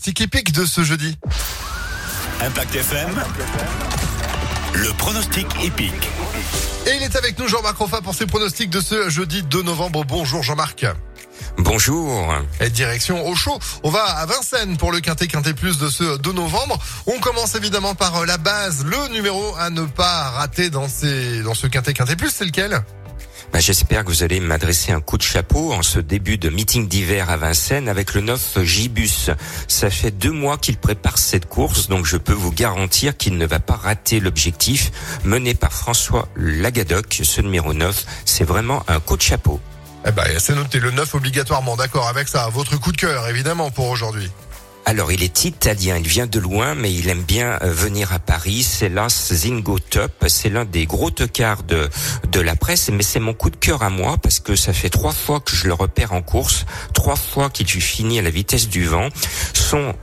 pronostic épique de ce jeudi. Impact FM. Le pronostic épique. Et il est avec nous Jean-Marc Roffa pour ses pronostics de ce jeudi 2 novembre. Bonjour Jean-Marc. Bonjour. Et direction au chaud. On va à Vincennes pour le Quintet Quintet Plus de ce 2 novembre. On commence évidemment par la base, le numéro à ne pas rater dans, ces, dans ce Quintet Quintet Plus. C'est lequel? J'espère que vous allez m'adresser un coup de chapeau en ce début de meeting d'hiver à Vincennes avec le 9 Gibus. Ça fait deux mois qu'il prépare cette course, donc je peux vous garantir qu'il ne va pas rater l'objectif mené par François Lagadoc. Ce numéro 9, c'est vraiment un coup de chapeau. Eh ben, c'est noté le 9 obligatoirement, d'accord avec ça. Votre coup de cœur, évidemment, pour aujourd'hui. Alors, il est italien, il vient de loin, mais il aime bien euh, venir à Paris. C'est l'As Zingo Top. C'est l'un des gros tocards de, de la presse, mais c'est mon coup de cœur à moi parce que ça fait trois fois que je le repère en course, trois fois qu'il finit à la vitesse du vent. Son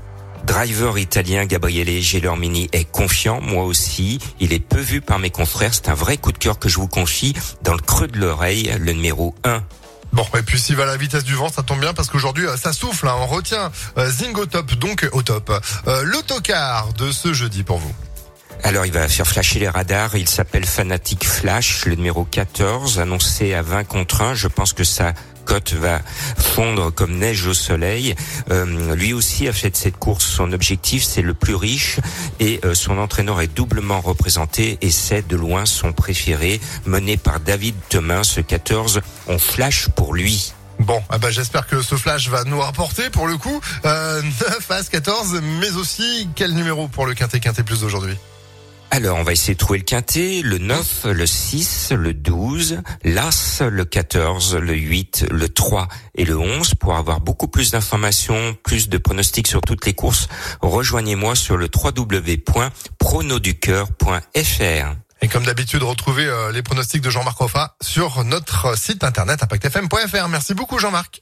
driver italien Gabriele Gelormini est confiant, moi aussi. Il est peu vu par mes confrères. C'est un vrai coup de cœur que je vous confie dans le creux de l'oreille, le numéro 1 Bon, et puis s'il va à la vitesse du vent, ça tombe bien parce qu'aujourd'hui, euh, ça souffle. Hein, on retient euh, Zingo Top, donc au top. Euh, L'autocar de ce jeudi pour vous. Alors il va faire flasher les radars, il s'appelle Fanatic Flash, le numéro 14, annoncé à 20 contre 1. Je pense que ça cote va fondre comme neige au soleil. Euh, lui aussi a fait cette course son objectif, c'est le plus riche et euh, son entraîneur est doublement représenté et c'est de loin son préféré, mené par David Thomas, ce 14. On flash pour lui. Bon, ah bah j'espère que ce flash va nous rapporter pour le coup euh, 9 As 14, mais aussi quel numéro pour le Quintet Quintet Plus d'aujourd'hui? Alors, on va essayer de trouver le quintet, le 9, le 6, le 12, l'As, le 14, le 8, le 3 et le 11. Pour avoir beaucoup plus d'informations, plus de pronostics sur toutes les courses, rejoignez-moi sur le www.pronoducœur.fr. Et comme d'habitude, retrouvez euh, les pronostics de Jean-Marc Roffa sur notre site internet impactfm.fr. Merci beaucoup Jean-Marc.